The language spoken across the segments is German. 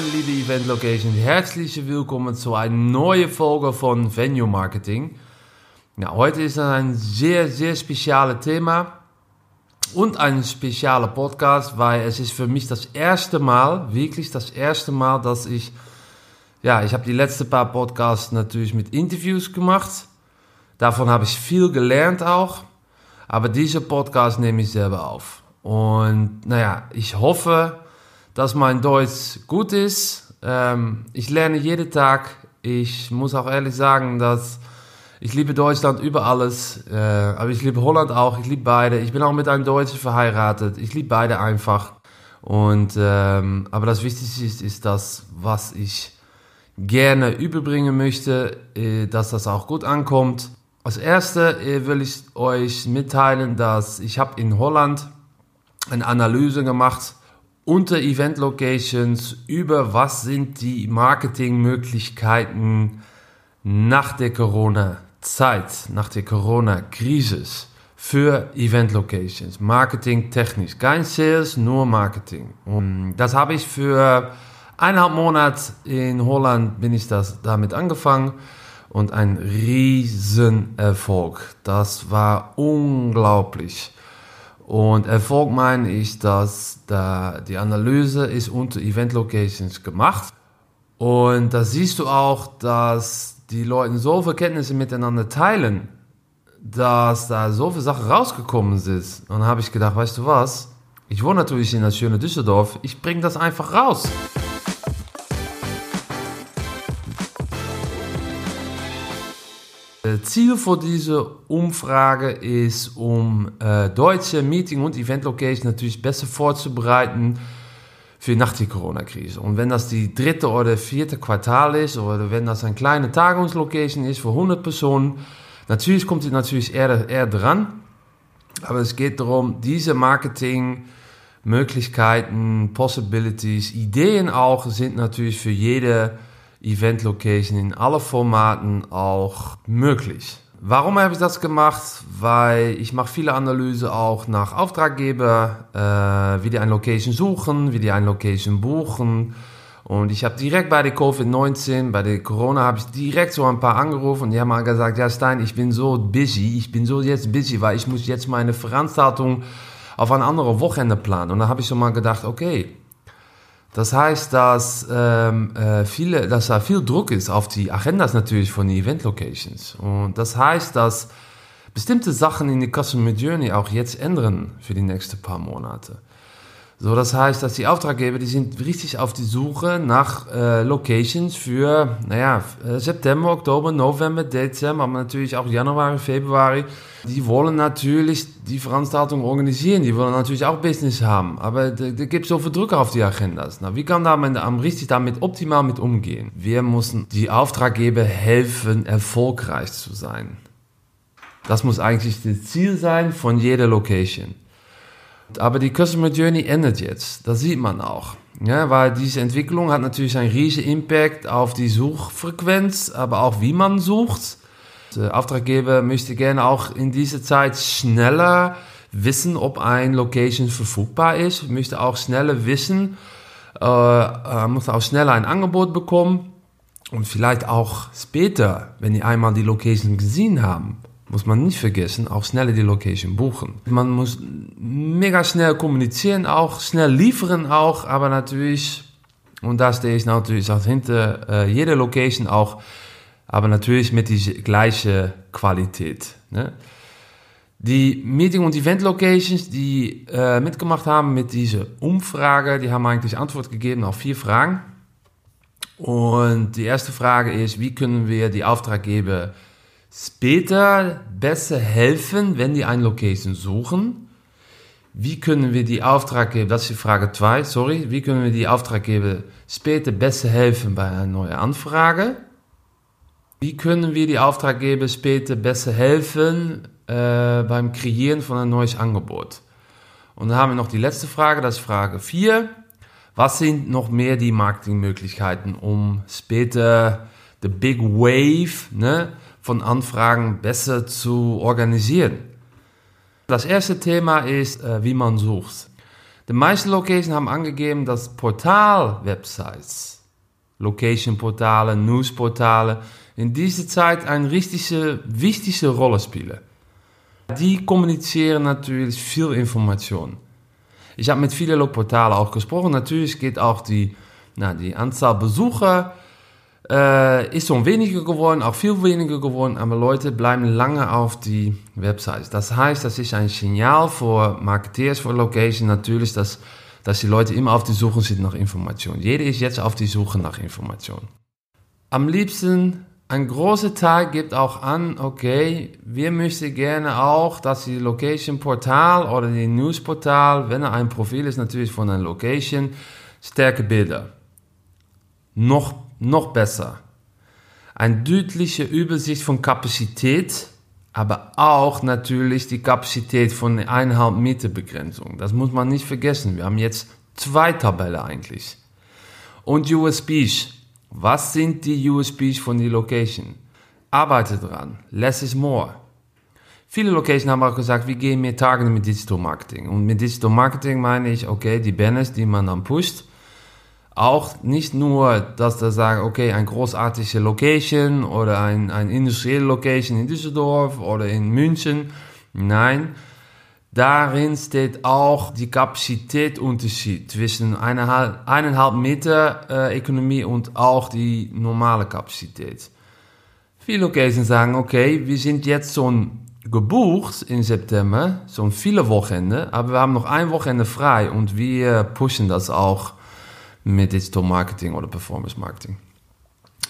meine liebe Event Location. Herzlich willkommen zu einer neuen Folge von Venue Marketing. Ja, heute ist ein sehr, sehr spezielles Thema und ein spezieller Podcast, weil es ist für mich das erste Mal, wirklich das erste Mal, dass ich, ja, ich habe die letzten paar Podcasts natürlich mit Interviews gemacht. Davon habe ich viel gelernt auch. Aber diese Podcast nehme ich selber auf. Und naja, ich hoffe, dass mein Deutsch gut ist. Ähm, ich lerne jeden Tag. Ich muss auch ehrlich sagen, dass ich liebe Deutschland über alles. Äh, aber ich liebe Holland auch. Ich liebe beide. Ich bin auch mit einem Deutschen verheiratet. Ich liebe beide einfach. Und ähm, aber das Wichtigste ist, ist das, was ich gerne überbringen möchte, äh, dass das auch gut ankommt. Als erste äh, will ich euch mitteilen, dass ich habe in Holland eine Analyse gemacht unter Event Locations über was sind die Marketingmöglichkeiten nach der Corona-Zeit, nach der Corona-Krise für Event Locations. Marketing technisch, kein Sales, nur Marketing. Und das habe ich für eineinhalb Monate in Holland bin ich das damit angefangen und ein Riesenerfolg. Das war unglaublich. Und Erfolg meine ich, dass da die Analyse ist unter Event Locations gemacht. Und da siehst du auch, dass die Leute so viele Kenntnisse miteinander teilen, dass da so viele Sachen rausgekommen sind. Und dann habe ich gedacht, weißt du was? Ich wohne natürlich in der schönen Düsseldorf. Ich bringe das einfach raus. Ziel für diese Umfrage ist, um äh, deutsche Meeting- und Event-Locations natürlich besser vorzubereiten für nach der Corona-Krise. Und wenn das die dritte oder vierte Quartal ist, oder wenn das eine kleine Tagungslocation ist für 100 Personen, natürlich kommt es natürlich eher, eher dran. Aber es geht darum, diese Marketing-Möglichkeiten, Possibilities, Ideen auch, sind natürlich für jede Event Location in alle Formaten auch möglich. Warum habe ich das gemacht? Weil ich mache viele Analyse auch nach Auftraggeber, äh, wie die eine Location suchen, wie die eine Location buchen. Und ich habe direkt bei der Covid-19, bei der Corona, habe ich direkt so ein paar angerufen und die haben mal gesagt, ja Stein, ich bin so busy, ich bin so jetzt busy, weil ich muss jetzt meine Veranstaltung auf ein anderes Wochenende planen. Und da habe ich so mal gedacht, okay, das heißt, dass ähm, äh, viele, dass da viel Druck ist auf die Agendas natürlich von den Event Locations. Und das heißt, dass bestimmte Sachen in die Customer Journey auch jetzt ändern für die nächsten paar Monate. So, das heißt, dass die Auftraggeber, die sind richtig auf die Suche nach äh, Locations für, naja, äh, September, Oktober, November, Dezember, aber natürlich auch Januar, Februar. Die wollen natürlich die Veranstaltung organisieren, die wollen natürlich auch Business haben, aber da gibt so viel Druck auf die Agendas. Na, wie kann da man am richtig damit optimal mit umgehen? Wir müssen die Auftraggeber helfen, erfolgreich zu sein. Das muss eigentlich das Ziel sein von jeder Location. Aber die Customer Journey endet jetzt. Das sieht man auch. Ja, weil diese Entwicklung hat natürlich einen riesigen Impact auf die Suchfrequenz, aber auch wie man sucht. Der Auftraggeber möchte gerne auch in dieser Zeit schneller wissen, ob ein Location verfügbar ist, möchte auch schneller wissen, äh, äh, muss auch schneller ein Angebot bekommen und vielleicht auch später, wenn die einmal die Location gesehen haben, muss man nicht vergessen, auch schneller die Location buchen. Man muss mega schnell kommunizieren, auch schnell liefern auch, aber natürlich, und da stehe ich natürlich auch hinter äh, jeder Location auch, aber natürlich mit die gleiche Qualität. Ne? Die Meeting- und Event-Locations, die äh, mitgemacht haben mit dieser Umfrage, die haben eigentlich Antwort gegeben auf vier Fragen. Und die erste Frage ist, wie können wir die Auftraggeber später besser helfen, wenn die eine Location suchen. Wie können wir die Auftraggeber, das ist die Frage 2, sorry, wie können wir die Auftraggeber später besser helfen bei einer neuen Anfrage? Wie können wir die Auftraggeber später besser helfen äh, beim Kreieren von einem neuen Angebot? Und dann haben wir noch die letzte Frage, das ist Frage 4. Was sind noch mehr die Marketingmöglichkeiten, um später the big wave, ne, von Anfragen besser zu organisieren. Das erste Thema ist, äh, wie man sucht. Die meisten Locations haben angegeben, dass Portal-Websites, Location-Portale, News-Portale in dieser Zeit eine richtige, wichtige Rolle spielen. Die kommunizieren natürlich viel Information. Ich habe mit vielen Portalen auch gesprochen. Natürlich geht auch die, na, die Anzahl Besucher äh, ist schon weniger geworden, auch viel weniger geworden, aber Leute bleiben lange auf die Websites. Das heißt, das ist ein Signal für Marketeers, für Location natürlich, dass, dass die Leute immer auf die Suche sind nach Informationen. Jeder ist jetzt auf die Suche nach Informationen. Am liebsten, ein großer Teil gibt auch an, okay, wir möchten gerne auch, dass die Location Portal oder die News Portal, wenn er ein Profil ist, natürlich von einer Location, stärke Bilder. Noch noch besser. Eine deutliche Übersicht von Kapazität, aber auch natürlich die Kapazität von der 1,5 Meter Begrenzung. Das muss man nicht vergessen. Wir haben jetzt zwei Tabellen eigentlich. Und USBs. Was sind die USBs von der Location? Arbeite dran. Less is more. Viele Locations haben auch gesagt, wir gehen mehr Tage mit Digital Marketing. Und mit Digital Marketing meine ich, okay, die Banners, die man dann pusht, auch nicht nur, dass da sagen, okay, ein großartige Location oder ein, ein industrielle Location in Düsseldorf oder in München. Nein, darin steht auch die Kapazitätsunterschied zwischen eineinhalb, eineinhalb Meter äh, Ökonomie und auch die normale Kapazität. Viele Locations sagen, okay, wir sind jetzt schon gebucht in September, schon viele Wochenende, aber wir haben noch ein Wochenende frei und wir pushen das auch mit Digital Marketing oder Performance Marketing.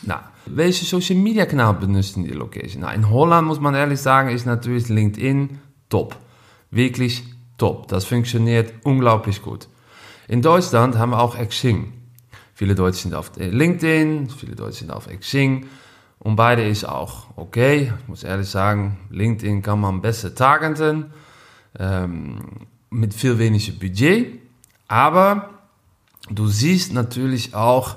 Nou, welche Social Media Kanal benutzen die Location? Nou, in Holland muss man ehrlich sagen, ist natürlich LinkedIn top. Wirklich top. Das funktioniert unglaublich gut. In Deutschland haben wir auch Xing. Viele Deutsche sind auf LinkedIn, viele Deutsche sind auf Xing. Und beide ist auch okay. Ich muss ehrlich sagen, LinkedIn kann man besser targeten. Ähm, mit viel weniger Budget. Aber du siehst natürlich auch,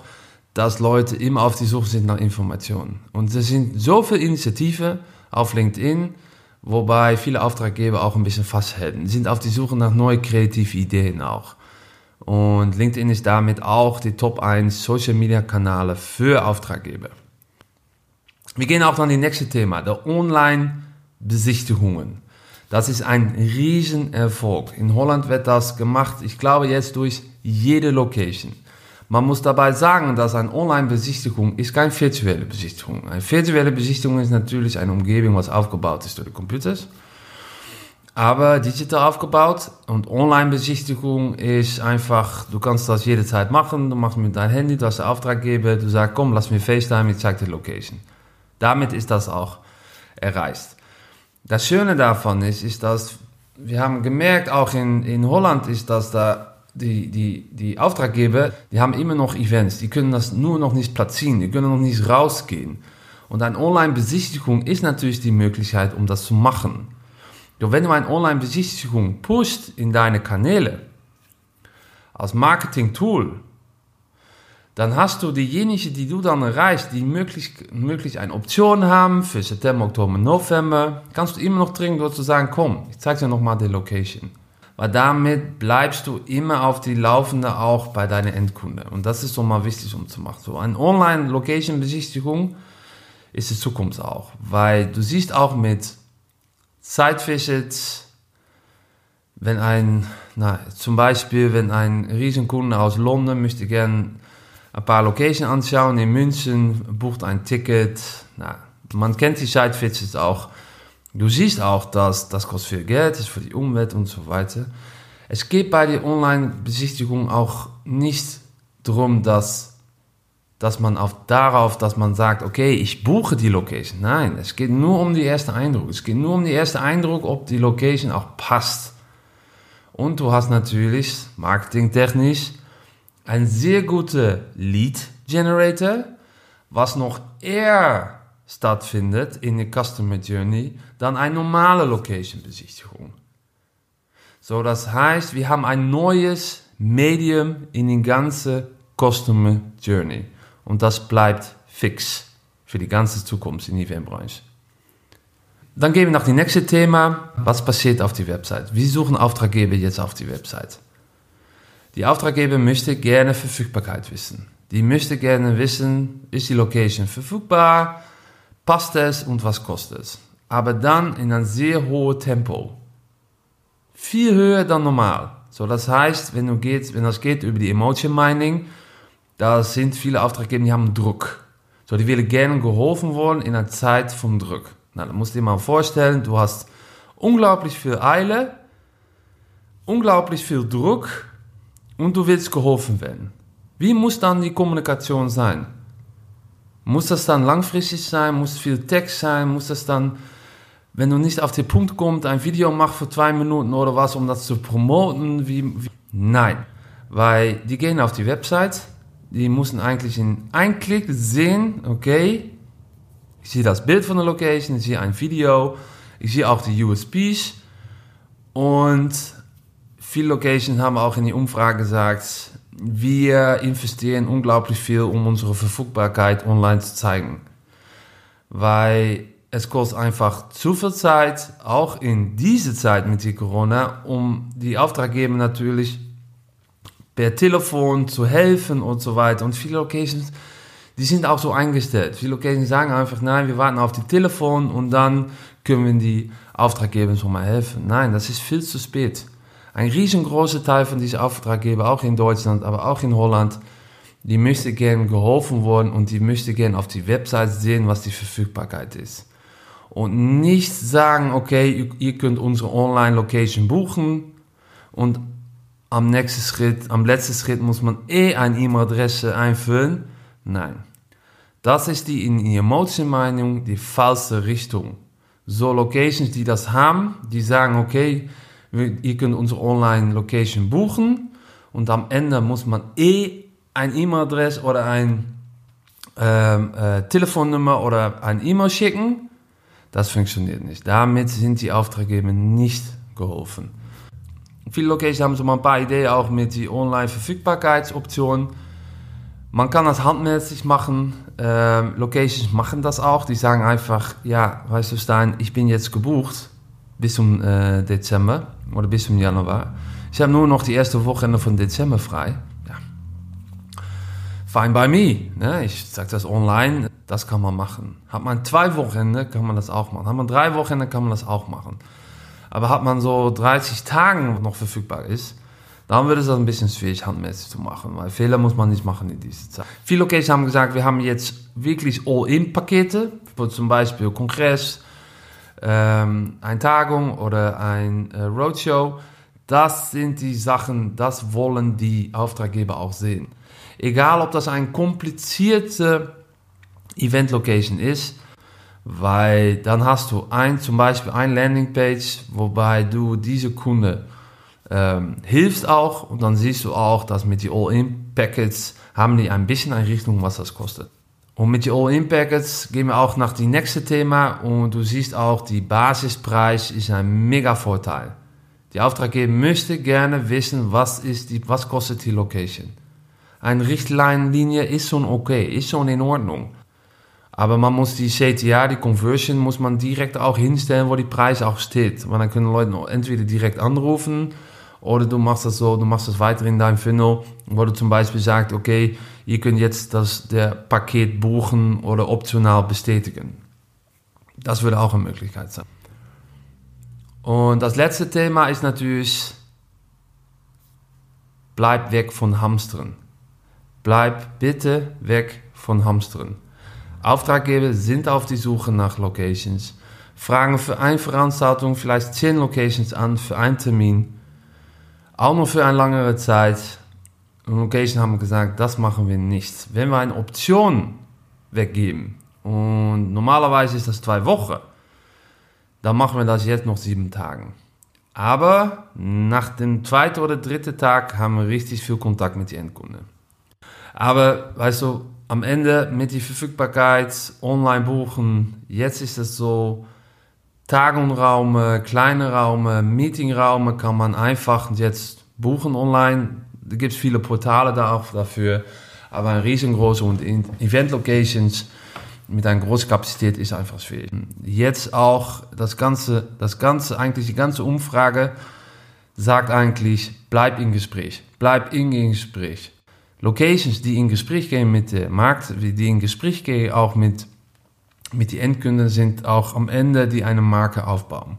dass Leute immer auf die Suche sind nach Informationen. Und es sind so viele Initiativen auf LinkedIn, wobei viele Auftraggeber auch ein bisschen festhalten. Sie sind auf die Suche nach neuen kreativen Ideen auch. Und LinkedIn ist damit auch die Top 1 Social Media Kanäle für Auftraggeber. Wir gehen auch an die nächste Thema, der Online Besichtigungen. Das ist ein Riesenerfolg. In Holland wird das gemacht, ich glaube jetzt durch jede Location. Man muss dabei sagen, dass eine Online-Besichtigung ist keine virtuelle Besichtigung. Eine virtuelle Besichtigung ist natürlich eine Umgebung, was aufgebaut ist durch die Computers. Aber digital aufgebaut und Online-Besichtigung ist einfach, du kannst das jederzeit machen. Du machst mit deinem Handy, du hast den Auftraggeber, du sagst, komm, lass mir FaceTime, ich zeig die Location. Damit ist das auch erreicht. Das Schöne davon ist, ist, dass wir haben gemerkt, auch in, in Holland ist, dass da die, die, die Auftraggeber, die haben immer noch Events, die können das nur noch nicht platzieren, die können noch nicht rausgehen. Und eine Online-Besichtigung ist natürlich die Möglichkeit, um das zu machen. Doch wenn du eine Online-Besichtigung pusht in deine Kanäle, als Marketing-Tool, dann hast du diejenigen, die du dann erreichst, die möglich, möglich eine Option haben für September, Oktober, November, kannst du immer noch dringend dort zu sagen, komm, ich zeige dir nochmal die Location weil damit bleibst du immer auf die Laufende auch bei deinen Endkunden. Und das ist so mal wichtig, um zu machen. So eine Online-Location-Besichtigung ist die Zukunft auch, weil du siehst auch mit Site-Visits, wenn ein, na, zum Beispiel, wenn ein Riesenkunde aus London möchte gerne ein paar Locations anschauen in München, bucht ein Ticket, na, man kennt die Site-Visits auch, Du siehst auch, dass das kostet viel Geld, ist für die Umwelt und so weiter. Es geht bei der Online-Besichtigung auch nicht darum, dass, dass man auf, darauf, dass man sagt, okay, ich buche die Location. Nein, es geht nur um die erste Eindruck. Es geht nur um die erste Eindruck, ob die Location auch passt. Und du hast natürlich marketingtechnisch ein sehr guter Lead Generator, was noch eher stattfindet in der Customer Journey dann eine normale Location-Besichtigung. So, das heißt, wir haben ein neues Medium in die ganze Customer Journey. Und das bleibt fix für die ganze Zukunft in die Eventbranche. Dann gehen wir nach dem nächsten Thema. Was passiert auf die Website? Wie suchen Auftraggeber jetzt auf die Website? Die Auftraggeber möchte gerne Verfügbarkeit wissen. Die möchte gerne wissen, ist die Location verfügbar, passt es und was kostet es. Aber dann in einem sehr hohen Tempo. Viel höher dann normal. So, das heißt, wenn, du geht, wenn das geht über die Emotion Mining, da sind viele Auftraggeber, die haben Druck. So, die willen gerne geholfen worden in einer Zeit vom Druck. Na, da musst du dir mal vorstellen, du hast unglaublich viel Eile, unglaublich viel Druck und du willst geholfen werden. Wie muss dann die Kommunikation sein? Muss das dann langfristig sein? Muss viel Text sein? Muss das dann, wenn du nicht auf den Punkt kommst, ein Video machst für zwei Minuten oder was, um das zu promoten? Wie, wie? Nein, weil die gehen auf die Website, die müssen eigentlich in einem Klick sehen, okay, ich sehe das Bild von der Location, ich sehe ein Video, ich sehe auch die USBs und viele Locations haben auch in die Umfrage gesagt, wir investieren unglaublich viel, um unsere Verfügbarkeit online zu zeigen. Weil es kostet einfach zu viel Zeit, auch in dieser Zeit mit die Corona, um die Auftraggeber natürlich per Telefon zu helfen und so weiter. Und viele Locations, die sind auch so eingestellt. Viele Locations sagen einfach, nein, wir warten auf die Telefon und dann können wir die Auftraggeber schon mal helfen. Nein, das ist viel zu spät. Ein riesengroßer Teil von diesen Auftraggeber, auch in Deutschland, aber auch in Holland, die möchte gerne geholfen worden und die möchte gerne auf die Website sehen, was die Verfügbarkeit ist. Und nicht sagen, okay, ihr könnt unsere Online-Location buchen und am nächsten Schritt, am letzten Schritt muss man eh eine E-Mail-Adresse einfüllen. Nein. Das ist die in Emotion Meinung die falsche Richtung. So Locations, die das haben, die sagen, okay, ihr könnt unsere Online-Location buchen und am Ende muss man eh ein E-Mail-Adresse oder ein ähm, äh, Telefonnummer oder ein E-Mail schicken. Das funktioniert nicht. Damit sind die Auftraggeber nicht geholfen. Viele Locations haben so mal ein paar Ideen auch mit die Online-Verfügbarkeitsoption. Man kann das handmäßig machen. Ähm, Locations machen das auch. Die sagen einfach, ja, weißt du Stein, ich bin jetzt gebucht bis zum äh, Dezember oder bis zum Januar. Ich habe nur noch die erste Wochenende von Dezember frei. Ja. Fine by me. Ne? Ich sage das online, das kann man machen. Hat man zwei Wochenende, kann man das auch machen. Hat man drei Wochenende, kann man das auch machen. Aber hat man so 30 Tagen noch verfügbar ist, dann wird es ein bisschen schwierig, handmäßig zu machen, weil Fehler muss man nicht machen in dieser Zeit. Viele Locations haben gesagt, wir haben jetzt wirklich All-In-Pakete, zum Beispiel Kongress, ähm, eine Tagung oder ein äh, Roadshow. Das sind die Sachen, das wollen die Auftraggeber auch sehen. Egal, ob das ein komplizierte Event-Location ist, weil dann hast du ein, zum Beispiel ein Landingpage, wobei du diese Kunde ähm, hilfst auch und dann siehst du auch, dass mit die All-In-Packets haben die ein bisschen eine Richtung, was das kostet. Und mit den All-In-Packets gehen wir auch nach dem nächsten Thema und du siehst auch, die Basispreis ist ein mega Vorteil. Die Auftraggeber möchte gerne wissen, was, ist die, was kostet die Location. Eine Richtleinlinie ist schon okay, ist schon in Ordnung. Aber man muss die CTA, die Conversion, muss man direkt auch hinstellen, wo die Preis auch steht. Want dann können Leute entweder direkt anrufen oder du machst das so, du machst das weiter in deinem Funnel, wo du zum Beispiel sagst, okay, ihr könnt jetzt das der Paket buchen oder optional bestätigen. Das würde auch eine Möglichkeit sein. Und das letzte Thema ist natürlich, bleib weg von Hamstern. Bleib bitte weg von Hamstern. Auftraggeber sind auf die Suche nach Locations, fragen für eine Veranstaltung vielleicht 10 Locations an für einen Termin auch noch für eine längere Zeit. Und Location haben gesagt, das machen wir nicht. Wenn wir eine Option weggeben, und normalerweise ist das zwei Wochen, dann machen wir das jetzt noch sieben Tagen. Aber nach dem zweiten oder dritten Tag haben wir richtig viel Kontakt mit den Endkunden. Aber weißt du, am Ende mit der Verfügbarkeit, online buchen, jetzt ist es so, Tagunraum, kleine Raum, Meetingraum kann man einfach jetzt buchen online. Da gibt es viele Portale da auch dafür. Aber ein riesengroße und Event-Locations mit einer großen Kapazität ist einfach schwierig. Jetzt auch das ganze, das ganze, eigentlich die ganze Umfrage sagt eigentlich, bleib im Gespräch, bleib in Gespräch. Locations, die in Gespräch gehen mit dem Markt, die in Gespräch gehen auch mit, mit den Endkunden, sind auch am Ende, die eine Marke aufbauen.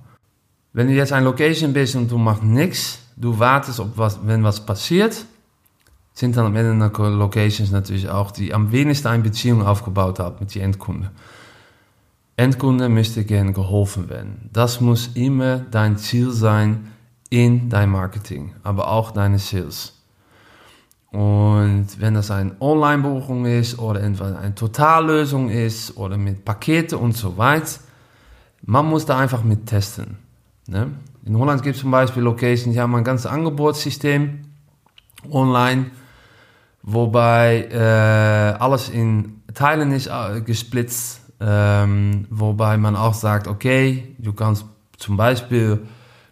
Wenn du jetzt ein Location bist und du machst nichts, du wartest, ob was, wenn was passiert, sind dann am Ende Locations natürlich auch, die am wenigsten eine Beziehung aufgebaut haben mit den Endkunden. Endkunde möchte gerne geholfen werden. Das muss immer dein Ziel sein in dein Marketing, aber auch deine Sales. Und wenn das eine Online-Buchung ist oder eine Totallösung ist oder mit Pakete und so weiter, man muss da einfach mit testen. Ne? In Holland gibt es zum Beispiel Locations, die haben ein ganzes Angebotssystem online, wobei äh, alles in Teilen ist äh, gesplitzt, ähm, wobei man auch sagt, okay, du kannst zum Beispiel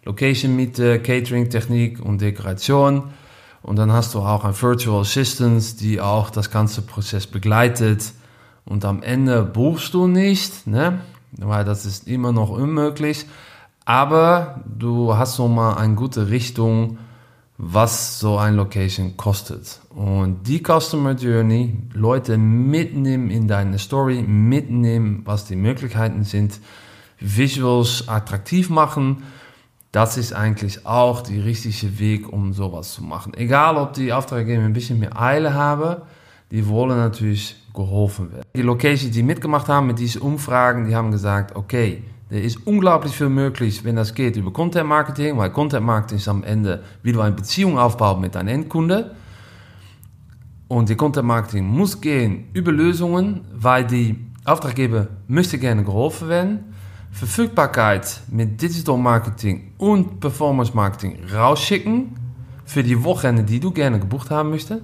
Location Miete, Catering Technik und Dekoration und dann hast du auch ein Virtual Assistant, die auch das ganze Prozess begleitet. Und am Ende buchst du nicht, ne? weil das ist immer noch unmöglich. Aber du hast so mal eine gute Richtung, was so ein Location kostet. Und die Customer Journey, Leute mitnehmen in deine Story, mitnehmen, was die Möglichkeiten sind, Visuals attraktiv machen das ist eigentlich auch der richtige Weg, um sowas zu machen. Egal, ob die Auftraggeber ein bisschen mehr Eile haben, die wollen natürlich geholfen werden. Die Locations, die mitgemacht haben mit diesen Umfragen, die haben gesagt, okay, er ist unglaublich viel möglich, wenn das geht über Content Marketing, weil Content Marketing ist am Ende, wie du eine Beziehung aufbaut mit deinem Endkunde. Und die Content Marketing muss gehen über Lösungen, weil die Auftraggeber möchte gerne geholfen werden. Verfügbarkeit mit Digital Marketing und Performance Marketing rausschicken für die Wochenende, die du gerne gebucht haben möchtest.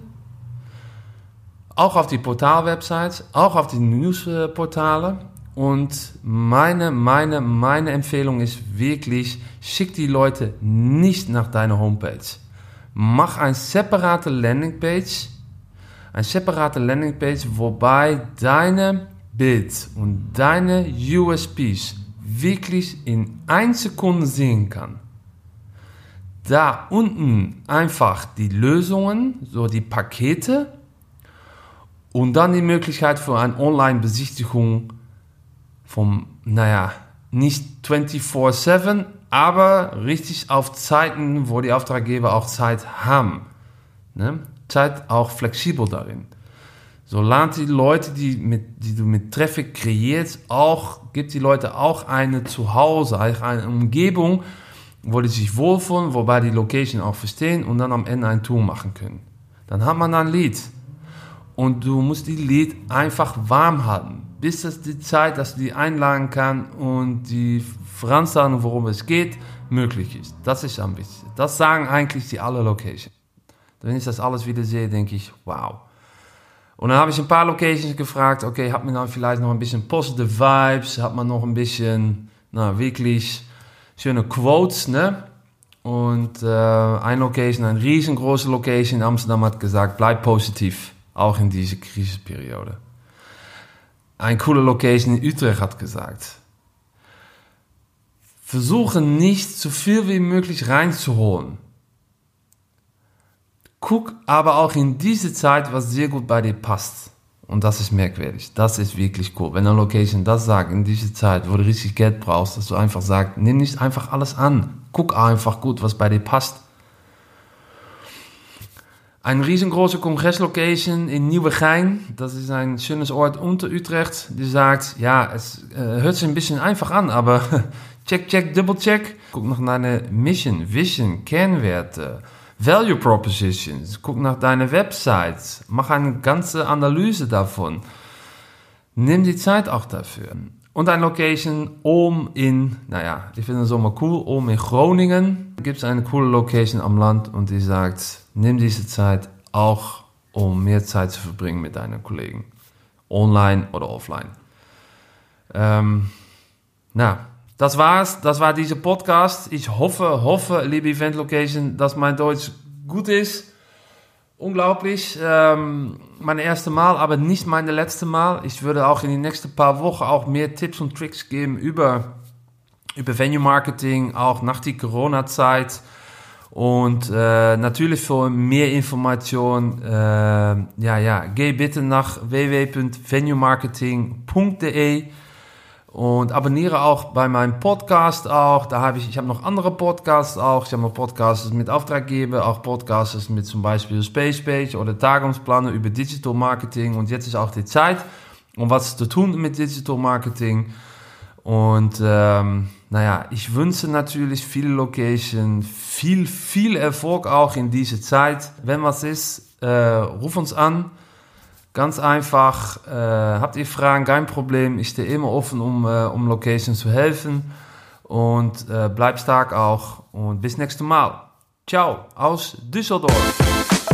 Auch auf die Portalwebsites, auch auf die Newsportale. Und meine, meine, meine Empfehlung ist wirklich, schick die Leute nicht nach deiner Homepage. Mach eine separate Landingpage, eine separate Landingpage, wobei deine Bild und deine USPs wirklich in 1 Sekunde sehen kann. Da unten einfach die Lösungen, so die Pakete und dann die Möglichkeit für eine Online-Besichtigung vom, naja, nicht 24-7, aber richtig auf Zeiten, wo die Auftraggeber auch Zeit haben. Ne? Zeit auch flexibel darin. So lernt die Leute, die, mit, die du mit Traffic kreierst, auch, gibt die Leute auch eine Zuhause, eine Umgebung, wo die sich wohlfühlen, wobei die Location auch verstehen und dann am Ende ein Tour machen können. Dann hat man ein Lied. Und du musst die Lied einfach warm halten, bis es die Zeit, dass du die einladen kann und die Veranstaltung, worum es geht, möglich ist. Das ist am wichtigsten. Das sagen eigentlich die alle Locations. Wenn ich das alles wieder sehe, denke ich, wow. Und dann habe ich ein paar Locations gefragt, okay, hat man dann vielleicht noch ein bisschen positive Vibes, hat man noch ein bisschen, na, wirklich schöne Quotes, ne? Und äh, ein Location, ein riesengroße Location in Amsterdam hat gesagt, bleib positiv, auch in dieser Krisenperiode. Ein coole Location in Utrecht hat gesagt, versuche nicht so viel wie möglich reinzuholen. Guck aber auch in diese Zeit, was sehr gut bei dir passt. Und das ist merkwürdig. Das ist wirklich cool. Wenn eine Location das sagt, in dieser Zeit, wo du richtig Geld brauchst, dass du einfach sagst, nimm nicht einfach alles an. Guck einfach gut, was bei dir passt. Eine riesengroße Kongresslocation in Nieuwegein, das ist ein schönes Ort unter Utrecht, die sagt, ja, es äh, hört sich ein bisschen einfach an, aber check, check, double check. Guck nach deiner Mission, Vision, Kernwerte, Value Propositions, guck nach deiner Website, mach eine ganze Analyse davon. Nimm die Zeit auch dafür. Und ein Location oben in, naja, ich finde es mal cool, oben in Groningen gibt es eine coole Location am Land und die sagt, nimm diese Zeit auch, um mehr Zeit zu verbringen mit deinen Kollegen. Online oder offline. Ähm, na, das war's. Das war dieser Podcast. Ich hoffe, hoffe, liebe Event Location, dass mein Deutsch gut ist. Unglaublich. Ähm, mein erstes Mal, aber nicht meine letzte Mal. Ich würde auch in den nächsten paar Wochen auch mehr Tipps und Tricks geben über, über Venue Marketing, auch nach der Corona-Zeit. Und äh, natürlich für mehr Informationen, äh, ja, ja, geh bitte nach www.venuemarketing.de und abonniere auch bei meinem Podcast auch. Da habe ich, ich habe noch andere Podcasts auch. Ich habe noch Podcasts mit Auftraggeber, auch Podcasts mit zum Beispiel Space Page oder Tagungspläne über Digital Marketing. Und jetzt ist auch die Zeit, um was zu tun mit Digital Marketing. Und ähm, naja, ich wünsche natürlich viele Location, viel, viel Erfolg auch in dieser Zeit. Wenn was ist, äh, ruf uns an. Ganz einfach. Äh, habt ihr Fragen, kein Problem. Ich stehe immer offen, um, äh, um Location zu helfen. Und äh, bleib stark auch. Und bis nächstes Mal. Ciao aus Düsseldorf.